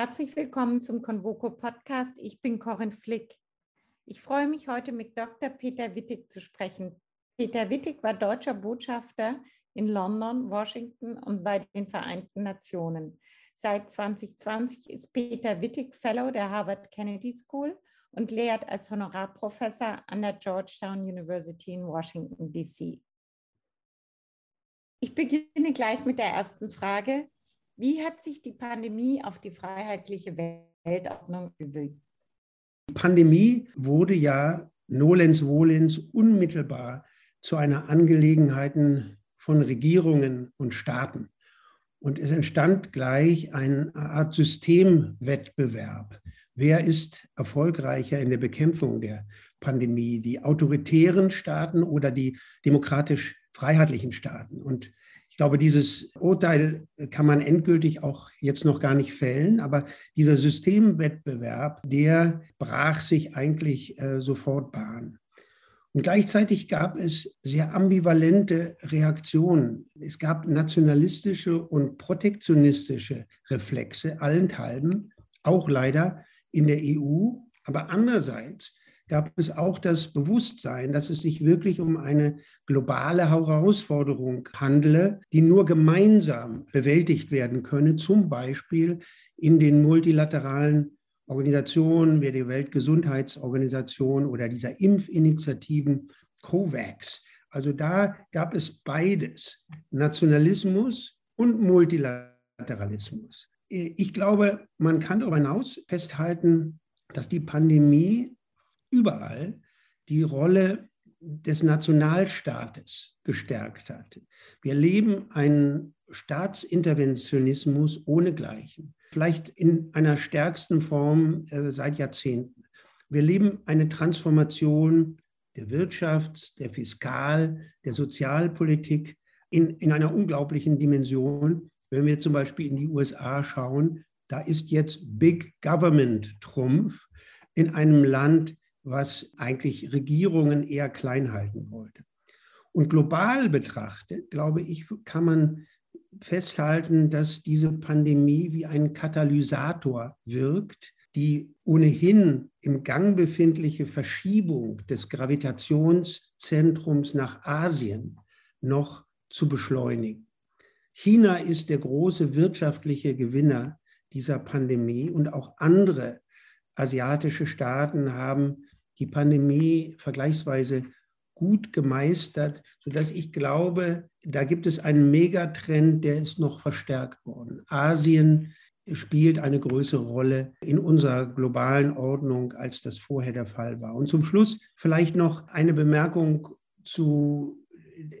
Herzlich willkommen zum Convoco Podcast. Ich bin Corinne Flick. Ich freue mich heute mit Dr. Peter Wittig zu sprechen. Peter Wittig war deutscher Botschafter in London, Washington und bei den Vereinten Nationen. Seit 2020 ist Peter Wittig Fellow der Harvard Kennedy School und lehrt als Honorarprofessor an der Georgetown University in Washington, D.C. Ich beginne gleich mit der ersten Frage. Wie hat sich die Pandemie auf die freiheitliche Weltordnung gewirkt? Die Pandemie wurde ja nolens volens unmittelbar zu einer Angelegenheit von Regierungen und Staaten. Und es entstand gleich eine Art Systemwettbewerb. Wer ist erfolgreicher in der Bekämpfung der Pandemie? Die autoritären Staaten oder die demokratisch-freiheitlichen Staaten? Und glaube, dieses Urteil kann man endgültig auch jetzt noch gar nicht fällen, aber dieser Systemwettbewerb, der brach sich eigentlich äh, sofort Bahn. Und gleichzeitig gab es sehr ambivalente Reaktionen. Es gab nationalistische und protektionistische Reflexe, allenthalben, auch leider in der EU. Aber andererseits gab es auch das Bewusstsein, dass es sich wirklich um eine globale Herausforderung handele, die nur gemeinsam bewältigt werden könne, zum Beispiel in den multilateralen Organisationen wie die Weltgesundheitsorganisation oder dieser Impfinitiativen COVAX. Also da gab es beides, Nationalismus und Multilateralismus. Ich glaube, man kann darüber hinaus festhalten, dass die Pandemie überall die Rolle des Nationalstaates gestärkt hat. Wir erleben einen Staatsinterventionismus ohnegleichen, vielleicht in einer stärksten Form äh, seit Jahrzehnten. Wir erleben eine Transformation der Wirtschafts-, der Fiskal-, der Sozialpolitik in, in einer unglaublichen Dimension. Wenn wir zum Beispiel in die USA schauen, da ist jetzt Big Government Trumpf in einem Land, was eigentlich Regierungen eher klein halten wollte. Und global betrachtet, glaube ich, kann man festhalten, dass diese Pandemie wie ein Katalysator wirkt, die ohnehin im Gang befindliche Verschiebung des Gravitationszentrums nach Asien noch zu beschleunigen. China ist der große wirtschaftliche Gewinner dieser Pandemie und auch andere asiatische Staaten haben die Pandemie vergleichsweise gut gemeistert, sodass ich glaube, da gibt es einen Megatrend, der ist noch verstärkt worden. Asien spielt eine größere Rolle in unserer globalen Ordnung, als das vorher der Fall war. Und zum Schluss vielleicht noch eine Bemerkung zu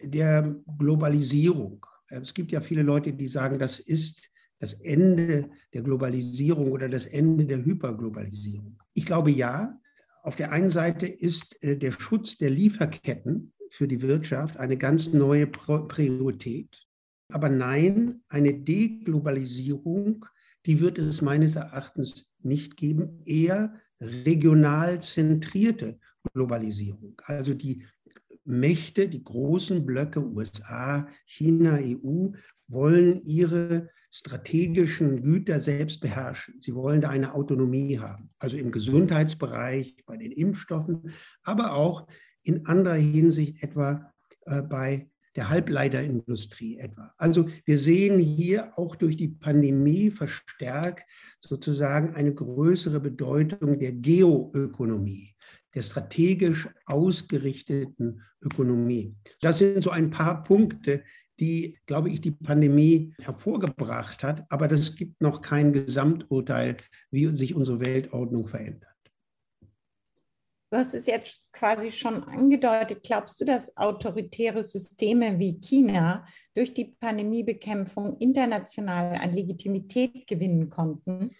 der Globalisierung. Es gibt ja viele Leute, die sagen, das ist das Ende der Globalisierung oder das Ende der Hyperglobalisierung. Ich glaube ja, auf der einen Seite ist äh, der Schutz der Lieferketten für die Wirtschaft eine ganz neue Priorität. Aber nein, eine Deglobalisierung, die wird es meines Erachtens nicht geben, eher regional zentrierte Globalisierung. Also die Mächte, die großen Blöcke USA, China, EU, wollen ihre strategischen Güter selbst beherrschen. Sie wollen da eine Autonomie haben, also im Gesundheitsbereich, bei den Impfstoffen, aber auch in anderer Hinsicht etwa äh, bei der Halbleiterindustrie etwa. Also wir sehen hier auch durch die Pandemie verstärkt sozusagen eine größere Bedeutung der Geoökonomie der strategisch ausgerichteten Ökonomie. Das sind so ein paar Punkte, die, glaube ich, die Pandemie hervorgebracht hat. Aber das gibt noch kein Gesamturteil, wie sich unsere Weltordnung verändert. Du hast es jetzt quasi schon angedeutet. Glaubst du, dass autoritäre Systeme wie China durch die Pandemiebekämpfung international an Legitimität gewinnen konnten?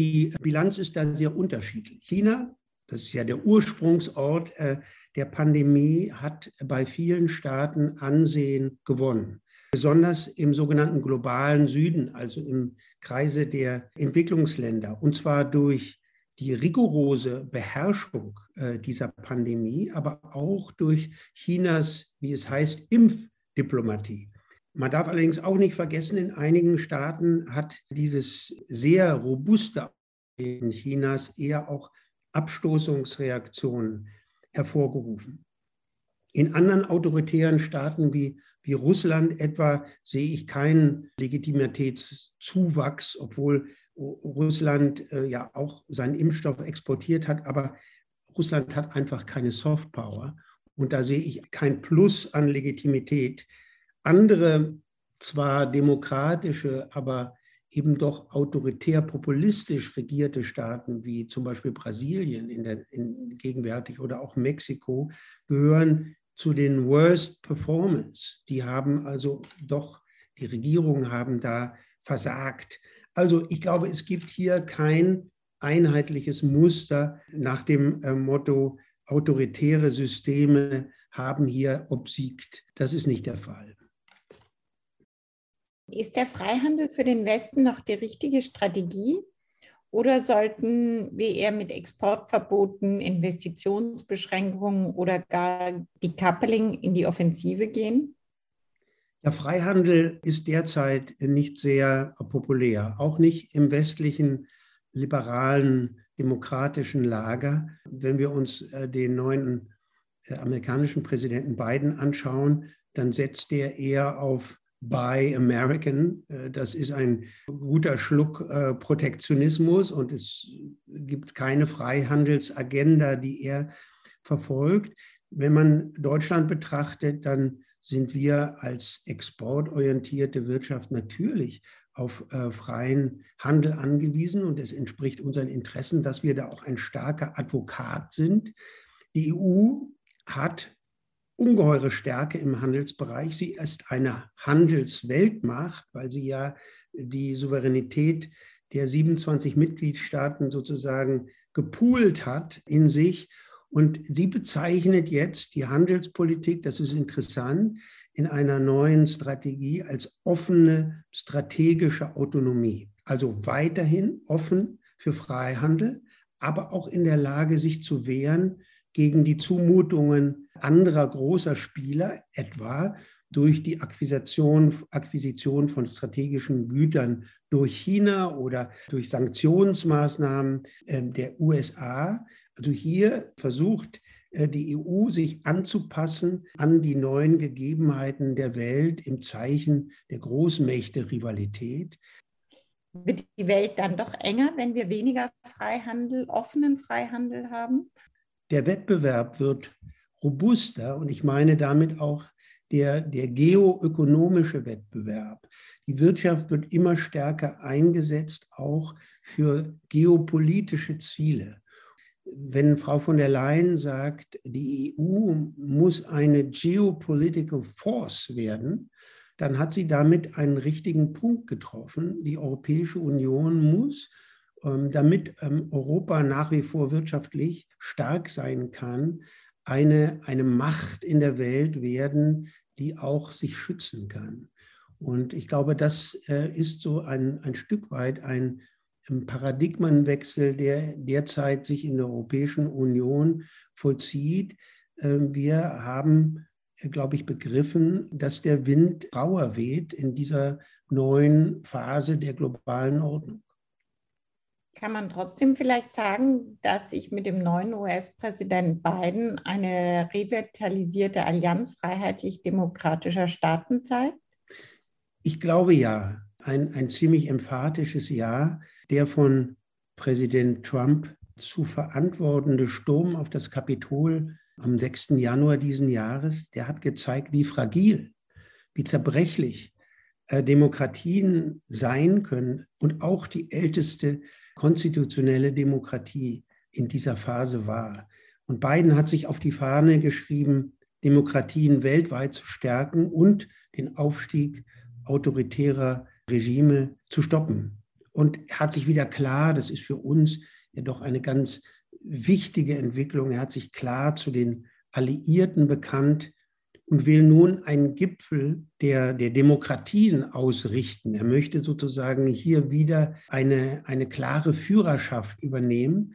Die Bilanz ist da sehr unterschiedlich. China das ist ja der Ursprungsort äh, der Pandemie, hat bei vielen Staaten Ansehen gewonnen. Besonders im sogenannten globalen Süden, also im Kreise der Entwicklungsländer. Und zwar durch die rigorose Beherrschung äh, dieser Pandemie, aber auch durch Chinas, wie es heißt, Impfdiplomatie. Man darf allerdings auch nicht vergessen, in einigen Staaten hat dieses sehr robuste in Chinas eher auch Abstoßungsreaktionen hervorgerufen. In anderen autoritären Staaten wie, wie Russland etwa sehe ich keinen Legitimitätszuwachs, obwohl Russland äh, ja auch seinen Impfstoff exportiert hat, aber Russland hat einfach keine Softpower und da sehe ich kein Plus an Legitimität. Andere, zwar demokratische, aber eben doch autoritär populistisch regierte Staaten wie zum Beispiel Brasilien in der, in, gegenwärtig oder auch Mexiko gehören zu den Worst Performance. Die haben also doch, die Regierungen haben da versagt. Also ich glaube, es gibt hier kein einheitliches Muster nach dem äh, Motto, autoritäre Systeme haben hier obsiegt. Das ist nicht der Fall. Ist der Freihandel für den Westen noch die richtige Strategie? Oder sollten wir eher mit Exportverboten, Investitionsbeschränkungen oder gar Decoupling in die Offensive gehen? Der Freihandel ist derzeit nicht sehr populär, auch nicht im westlichen liberalen demokratischen Lager. Wenn wir uns äh, den neuen äh, amerikanischen Präsidenten Biden anschauen, dann setzt er eher auf Buy American. Äh, das ist ein guter Schluck äh, Protektionismus und es gibt keine Freihandelsagenda, die er verfolgt. Wenn man Deutschland betrachtet, dann sind wir als exportorientierte Wirtschaft natürlich auf äh, freien Handel angewiesen und es entspricht unseren Interessen, dass wir da auch ein starker Advokat sind. Die EU hat ungeheure Stärke im Handelsbereich. Sie ist eine Handelsweltmacht, weil sie ja die Souveränität der 27 Mitgliedstaaten sozusagen gepoolt hat in sich. Und sie bezeichnet jetzt die Handelspolitik, das ist interessant, in einer neuen Strategie als offene strategische Autonomie. Also weiterhin offen für Freihandel, aber auch in der Lage, sich zu wehren gegen die Zumutungen anderer großer Spieler, etwa durch die Akquisition, Akquisition von strategischen Gütern durch China oder durch Sanktionsmaßnahmen ähm, der USA. Also hier versucht äh, die EU sich anzupassen an die neuen Gegebenheiten der Welt im Zeichen der Großmächte-Rivalität. Wird die Welt dann doch enger, wenn wir weniger Freihandel, offenen Freihandel haben? Der Wettbewerb wird robuster und ich meine damit auch der, der geoökonomische Wettbewerb. Die Wirtschaft wird immer stärker eingesetzt, auch für geopolitische Ziele. Wenn Frau von der Leyen sagt, die EU muss eine geopolitical force werden, dann hat sie damit einen richtigen Punkt getroffen. Die Europäische Union muss damit ähm, Europa nach wie vor wirtschaftlich stark sein kann, eine, eine Macht in der Welt werden, die auch sich schützen kann. Und ich glaube, das äh, ist so ein, ein Stück weit ein Paradigmenwechsel, der derzeit sich in der Europäischen Union vollzieht. Ähm, wir haben, äh, glaube ich, begriffen, dass der Wind rauer weht in dieser neuen Phase der globalen Ordnung. Kann man trotzdem vielleicht sagen, dass sich mit dem neuen US-Präsident Biden eine revitalisierte Allianz freiheitlich-demokratischer Staaten zeigt? Ich glaube ja. Ein, ein ziemlich emphatisches Ja. Der von Präsident Trump zu verantwortende Sturm auf das Kapitol am 6. Januar diesen Jahres, der hat gezeigt, wie fragil, wie zerbrechlich äh, Demokratien sein können und auch die älteste konstitutionelle Demokratie in dieser Phase war. Und Biden hat sich auf die Fahne geschrieben, Demokratien weltweit zu stärken und den Aufstieg autoritärer Regime zu stoppen. Und er hat sich wieder klar, das ist für uns ja doch eine ganz wichtige Entwicklung, er hat sich klar zu den Alliierten bekannt, und will nun einen Gipfel der, der Demokratien ausrichten. Er möchte sozusagen hier wieder eine, eine klare Führerschaft übernehmen.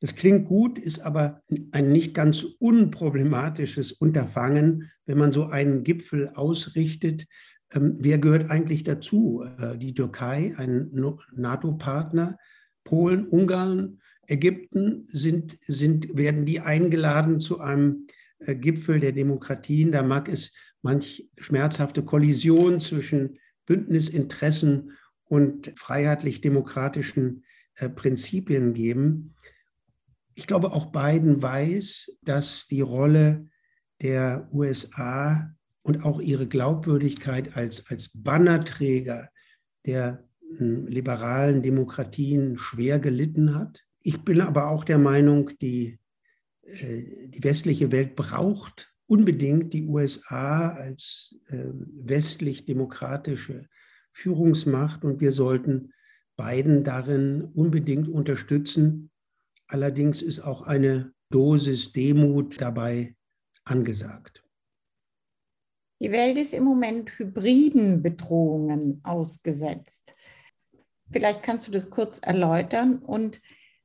Das klingt gut, ist aber ein nicht ganz unproblematisches Unterfangen, wenn man so einen Gipfel ausrichtet ähm, wer gehört eigentlich dazu? Äh, die Türkei, ein NATO-Partner, Polen, Ungarn, Ägypten sind, sind, werden die eingeladen zu einem Gipfel der Demokratien. Da mag es manch schmerzhafte Kollision zwischen Bündnisinteressen und freiheitlich-demokratischen äh, Prinzipien geben. Ich glaube, auch Biden weiß, dass die Rolle der USA und auch ihre Glaubwürdigkeit als, als Bannerträger der hm, liberalen Demokratien schwer gelitten hat. Ich bin aber auch der Meinung, die, äh, die westliche Welt braucht unbedingt die USA als äh, westlich-demokratische Führungsmacht und wir sollten Biden darin unbedingt unterstützen. Allerdings ist auch eine Dosis Demut dabei angesagt. Die Welt ist im Moment hybriden Bedrohungen ausgesetzt. Vielleicht kannst du das kurz erläutern. Und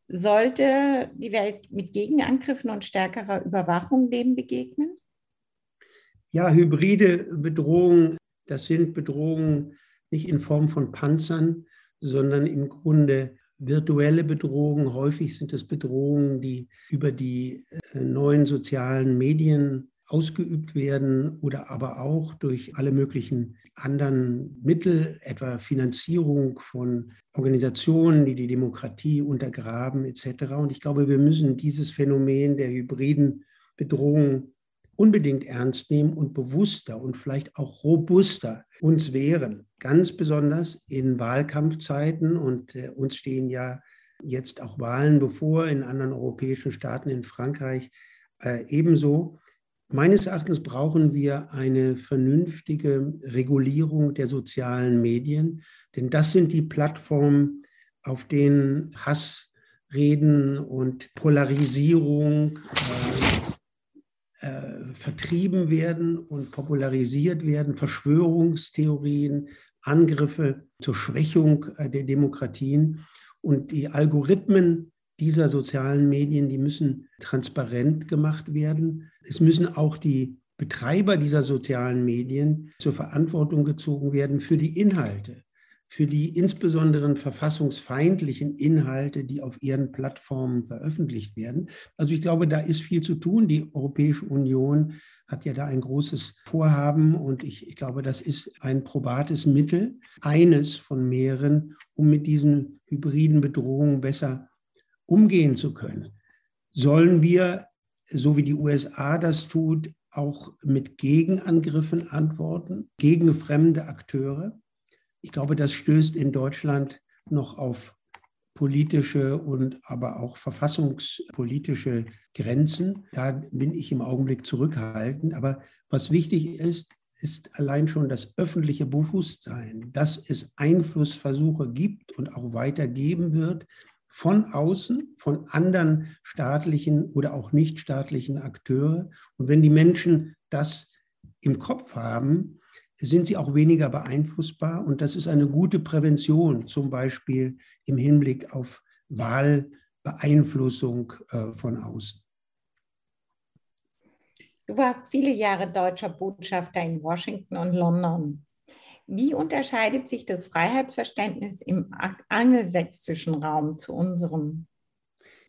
sollte die Welt mit Gegenangriffen und stärkerer Überwachung dem begegnen? Ja, hybride Bedrohungen, das sind Bedrohungen nicht in Form von Panzern, sondern im Grunde virtuelle Bedrohungen. Häufig sind es Bedrohungen, die über die äh, neuen sozialen Medien ausgeübt werden oder aber auch durch alle möglichen anderen Mittel, etwa Finanzierung von Organisationen, die die Demokratie untergraben etc. Und ich glaube, wir müssen dieses Phänomen der hybriden Bedrohung unbedingt ernst nehmen und bewusster und vielleicht auch robuster uns wehren. Ganz besonders in Wahlkampfzeiten und äh, uns stehen ja jetzt auch Wahlen bevor in anderen europäischen Staaten, in Frankreich äh, ebenso. Meines Erachtens brauchen wir eine vernünftige Regulierung der sozialen Medien, denn das sind die Plattformen, auf denen Hassreden und Polarisierung äh, äh, vertrieben werden und popularisiert werden, Verschwörungstheorien, Angriffe zur Schwächung äh, der Demokratien. Und die Algorithmen dieser sozialen Medien, die müssen transparent gemacht werden. Es müssen auch die Betreiber dieser sozialen Medien zur Verantwortung gezogen werden für die Inhalte, für die insbesondere verfassungsfeindlichen Inhalte, die auf ihren Plattformen veröffentlicht werden. Also ich glaube, da ist viel zu tun. Die Europäische Union hat ja da ein großes Vorhaben und ich, ich glaube, das ist ein probates Mittel, eines von mehreren, um mit diesen hybriden Bedrohungen besser umgehen zu können, sollen wir, so wie die USA das tut, auch mit Gegenangriffen antworten, gegen fremde Akteure. Ich glaube, das stößt in Deutschland noch auf politische und aber auch verfassungspolitische Grenzen. Da bin ich im Augenblick zurückhaltend. Aber was wichtig ist, ist allein schon das öffentliche Bewusstsein, dass es Einflussversuche gibt und auch weiter geben wird, von außen, von anderen staatlichen oder auch nichtstaatlichen Akteure. Und wenn die Menschen das im Kopf haben, sind sie auch weniger beeinflussbar. Und das ist eine gute Prävention, zum Beispiel im Hinblick auf Wahlbeeinflussung äh, von außen. Du warst viele Jahre deutscher Botschafter in Washington und London. Wie unterscheidet sich das Freiheitsverständnis im angelsächsischen Raum zu unserem?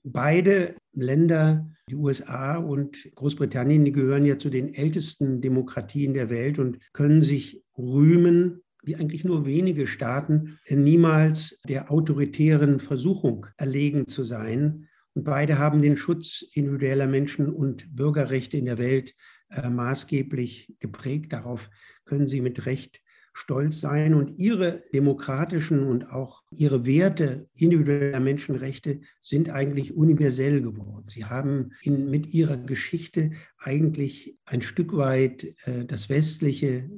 Beide Länder, die USA und Großbritannien, die gehören ja zu den ältesten Demokratien der Welt und können sich rühmen, wie eigentlich nur wenige Staaten, niemals der autoritären Versuchung erlegen zu sein. Und beide haben den Schutz individueller Menschen und Bürgerrechte in der Welt äh, maßgeblich geprägt. Darauf können Sie mit Recht stolz sein und ihre demokratischen und auch ihre Werte individueller Menschenrechte sind eigentlich universell geworden. Sie haben in, mit ihrer Geschichte eigentlich ein Stück weit äh, das westliche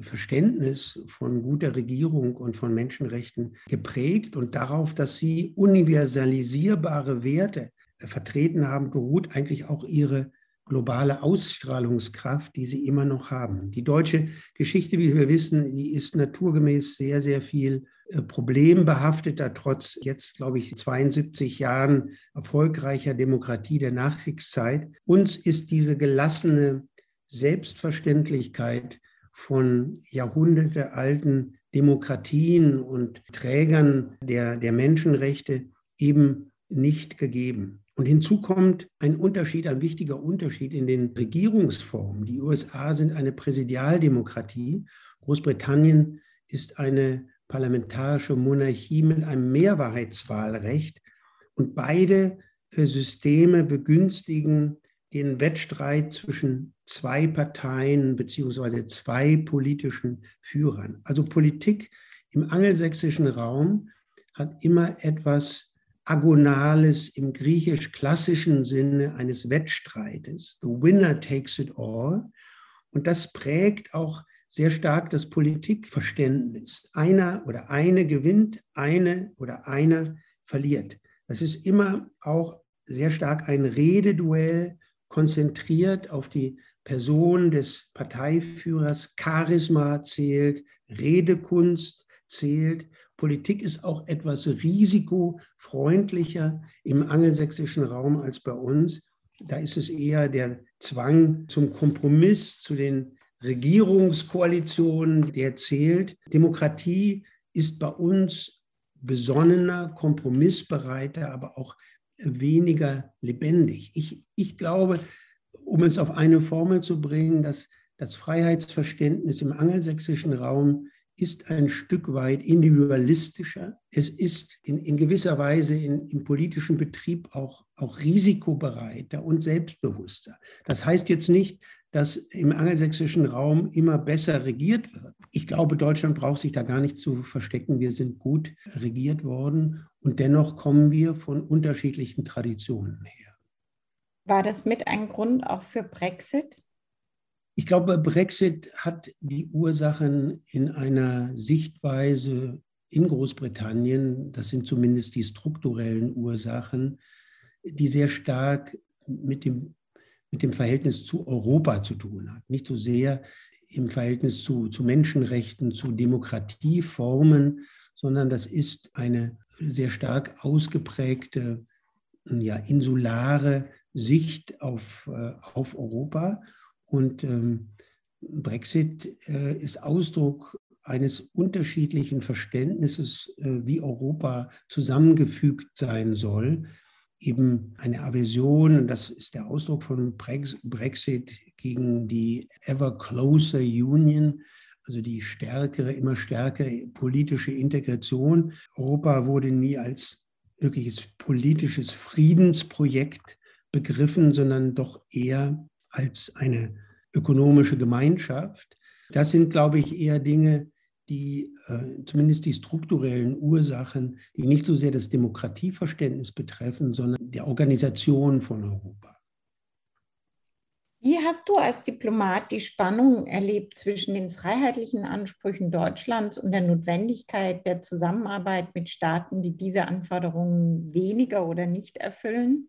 Verständnis von guter Regierung und von Menschenrechten geprägt und darauf, dass sie universalisierbare Werte äh, vertreten haben, beruht eigentlich auch ihre globale Ausstrahlungskraft, die sie immer noch haben. Die deutsche Geschichte, wie wir wissen, die ist naturgemäß sehr, sehr viel äh, problembehafteter, trotz jetzt, glaube ich, 72 Jahren erfolgreicher Demokratie der Nachkriegszeit. Uns ist diese gelassene Selbstverständlichkeit von jahrhundertealten Demokratien und Trägern der, der Menschenrechte eben nicht gegeben. Und hinzu kommt ein Unterschied, ein wichtiger Unterschied in den Regierungsformen. Die USA sind eine Präsidialdemokratie, Großbritannien ist eine parlamentarische Monarchie mit einem Mehrwahrheitswahlrecht. Und beide äh, Systeme begünstigen den Wettstreit zwischen zwei Parteien beziehungsweise zwei politischen Führern. Also Politik im angelsächsischen Raum hat immer etwas Agonales im griechisch-klassischen Sinne eines Wettstreites. The winner takes it all. Und das prägt auch sehr stark das Politikverständnis. Einer oder eine gewinnt, eine oder einer verliert. Das ist immer auch sehr stark ein Rededuell konzentriert auf die Person des Parteiführers. Charisma zählt, Redekunst zählt. Politik ist auch etwas risikofreundlicher im angelsächsischen Raum als bei uns. Da ist es eher der Zwang zum Kompromiss, zu den Regierungskoalitionen, der zählt. Demokratie ist bei uns besonnener, kompromissbereiter, aber auch weniger lebendig. Ich, ich glaube, um es auf eine Formel zu bringen, dass das Freiheitsverständnis im angelsächsischen Raum ist ein Stück weit individualistischer. Es ist in, in gewisser Weise in, im politischen Betrieb auch, auch risikobereiter und selbstbewusster. Das heißt jetzt nicht, dass im angelsächsischen Raum immer besser regiert wird. Ich glaube, Deutschland braucht sich da gar nicht zu verstecken. Wir sind gut regiert worden und dennoch kommen wir von unterschiedlichen Traditionen her. War das mit ein Grund auch für Brexit? Ich glaube, Brexit hat die Ursachen in einer Sichtweise in Großbritannien, das sind zumindest die strukturellen Ursachen, die sehr stark mit dem mit dem Verhältnis zu Europa zu tun hat. Nicht so sehr im Verhältnis zu, zu Menschenrechten, zu Demokratieformen, sondern das ist eine sehr stark ausgeprägte, ja, insulare Sicht auf, äh, auf Europa. Und ähm, Brexit äh, ist Ausdruck eines unterschiedlichen Verständnisses, äh, wie Europa zusammengefügt sein soll eben eine Aversion, und das ist der Ausdruck von Brexit gegen die ever closer Union, also die stärkere, immer stärkere politische Integration. Europa wurde nie als wirkliches politisches Friedensprojekt begriffen, sondern doch eher als eine ökonomische Gemeinschaft. Das sind, glaube ich, eher Dinge, die äh, zumindest die strukturellen Ursachen, die nicht so sehr das Demokratieverständnis betreffen, sondern die Organisation von Europa. Wie hast du als Diplomat die Spannung erlebt zwischen den freiheitlichen Ansprüchen Deutschlands und der Notwendigkeit der Zusammenarbeit mit Staaten, die diese Anforderungen weniger oder nicht erfüllen?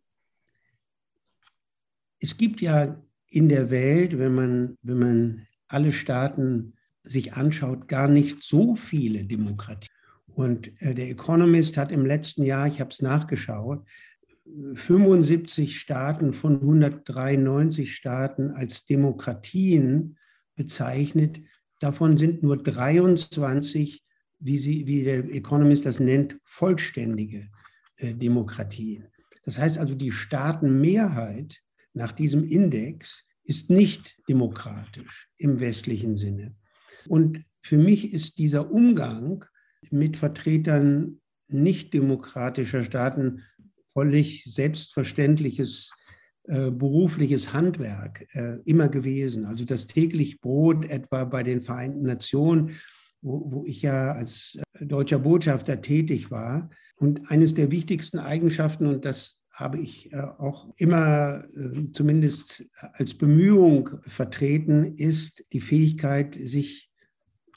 Es gibt ja in der Welt, wenn man, wenn man alle Staaten sich anschaut, gar nicht so viele Demokratien. Und äh, der Economist hat im letzten Jahr, ich habe es nachgeschaut, 75 Staaten von 193 Staaten als Demokratien bezeichnet. Davon sind nur 23, wie, sie, wie der Economist das nennt, vollständige äh, Demokratien. Das heißt also, die Staatenmehrheit nach diesem Index ist nicht demokratisch im westlichen Sinne. Und für mich ist dieser Umgang mit Vertretern nicht demokratischer Staaten völlig selbstverständliches äh, berufliches Handwerk äh, immer gewesen. Also das täglich Brot etwa bei den Vereinten Nationen, wo, wo ich ja als äh, deutscher Botschafter tätig war. Und eines der wichtigsten Eigenschaften, und das habe ich äh, auch immer äh, zumindest als Bemühung vertreten, ist die Fähigkeit, sich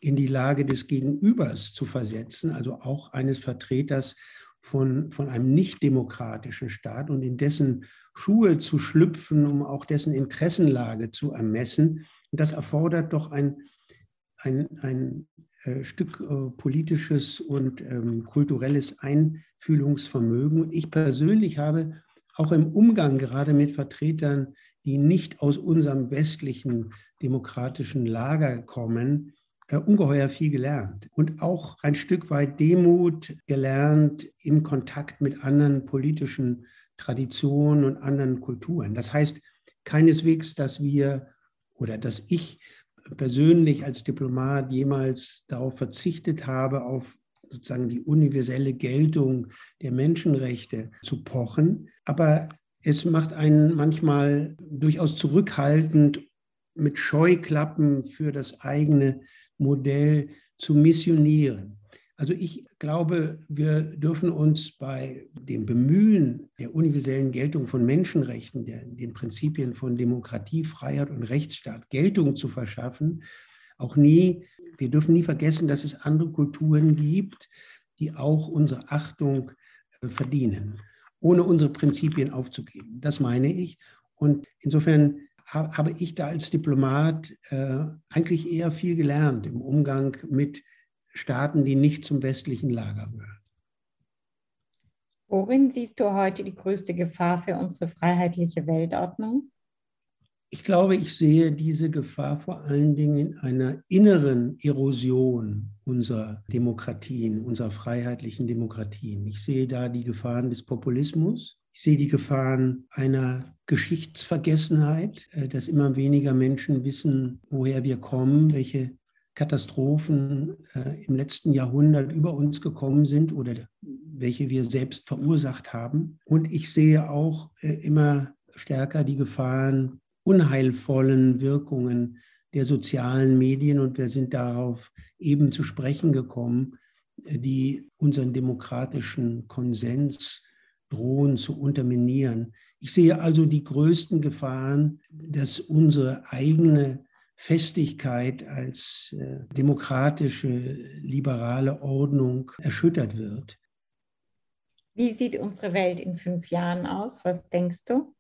in die Lage des Gegenübers zu versetzen, also auch eines Vertreters von, von einem nicht-demokratischen Staat und in dessen Schuhe zu schlüpfen, um auch dessen Interessenlage zu ermessen. Und das erfordert doch ein, ein, ein äh, Stück äh, politisches und ähm, kulturelles Einfühlungsvermögen. Und ich persönlich habe auch im Umgang gerade mit Vertretern, die nicht aus unserem westlichen demokratischen Lager kommen, äh, ungeheuer viel gelernt und auch ein Stück weit Demut gelernt im Kontakt mit anderen politischen Traditionen und anderen Kulturen. Das heißt keineswegs, dass wir oder dass ich persönlich als Diplomat jemals darauf verzichtet habe, auf sozusagen die universelle Geltung der Menschenrechte zu pochen. Aber es macht einen manchmal durchaus zurückhaltend, mit Scheuklappen für das eigene Modell zu missionieren. Also ich glaube, wir dürfen uns bei dem Bemühen der universellen Geltung von Menschenrechten, der, den Prinzipien von Demokratie, Freiheit und Rechtsstaat Geltung zu verschaffen, auch nie, wir dürfen nie vergessen, dass es andere Kulturen gibt, die auch unsere Achtung äh, verdienen, ohne unsere Prinzipien aufzugeben. Das meine ich. Und insofern habe ich da als Diplomat äh, eigentlich eher viel gelernt im Umgang mit Staaten, die nicht zum westlichen Lager gehören. Worin siehst du heute die größte Gefahr für unsere freiheitliche Weltordnung? Ich glaube, ich sehe diese Gefahr vor allen Dingen in einer inneren Erosion unserer Demokratien, unserer freiheitlichen Demokratien. Ich sehe da die Gefahren des Populismus. Ich sehe die Gefahren einer Geschichtsvergessenheit, äh, dass immer weniger Menschen wissen, woher wir kommen, welche Katastrophen äh, im letzten Jahrhundert über uns gekommen sind oder welche wir selbst verursacht haben. Und ich sehe auch äh, immer stärker die Gefahren unheilvollen Wirkungen der sozialen Medien und wir sind darauf eben zu sprechen gekommen, die unseren demokratischen Konsens drohen zu unterminieren. Ich sehe also die größten Gefahren, dass unsere eigene Festigkeit als äh, demokratische, liberale Ordnung erschüttert wird. Wie sieht unsere Welt in fünf Jahren aus? Was denkst du?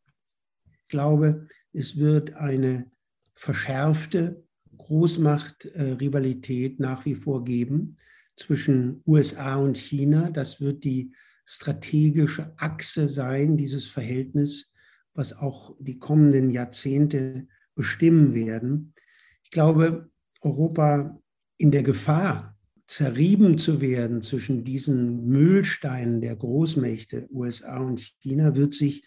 Ich glaube, es wird eine verschärfte Großmachtrivalität nach wie vor geben zwischen USA und China. Das wird die strategische Achse sein, dieses Verhältnis, was auch die kommenden Jahrzehnte bestimmen werden. Ich glaube, Europa in der Gefahr, zerrieben zu werden zwischen diesen Mühlsteinen der Großmächte USA und China, wird sich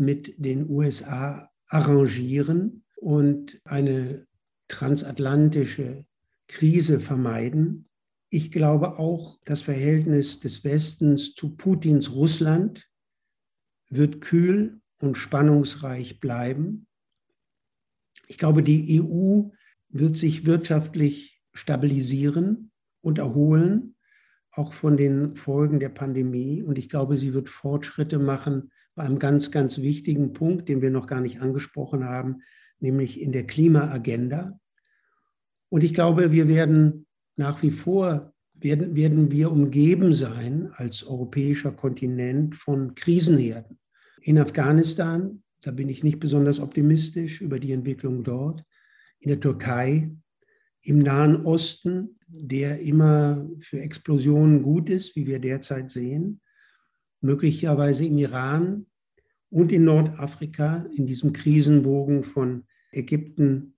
mit den USA arrangieren und eine transatlantische Krise vermeiden. Ich glaube auch, das Verhältnis des Westens zu Putins Russland wird kühl und spannungsreich bleiben. Ich glaube, die EU wird sich wirtschaftlich stabilisieren und erholen, auch von den Folgen der Pandemie. Und ich glaube, sie wird Fortschritte machen bei einem ganz, ganz wichtigen Punkt, den wir noch gar nicht angesprochen haben, nämlich in der Klimaagenda. Und ich glaube, wir werden nach wie vor, werden, werden wir umgeben sein als europäischer Kontinent von Krisenherden. In Afghanistan, da bin ich nicht besonders optimistisch über die Entwicklung dort. In der Türkei, im Nahen Osten, der immer für Explosionen gut ist, wie wir derzeit sehen möglicherweise im Iran und in Nordafrika, in diesem Krisenbogen von Ägypten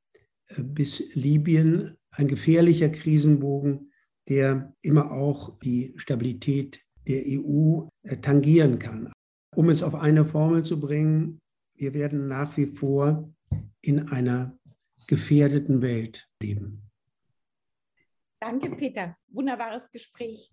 äh, bis Libyen, ein gefährlicher Krisenbogen, der immer auch die Stabilität der EU äh, tangieren kann. Um es auf eine Formel zu bringen, wir werden nach wie vor in einer gefährdeten Welt leben. Danke, Peter. Wunderbares Gespräch.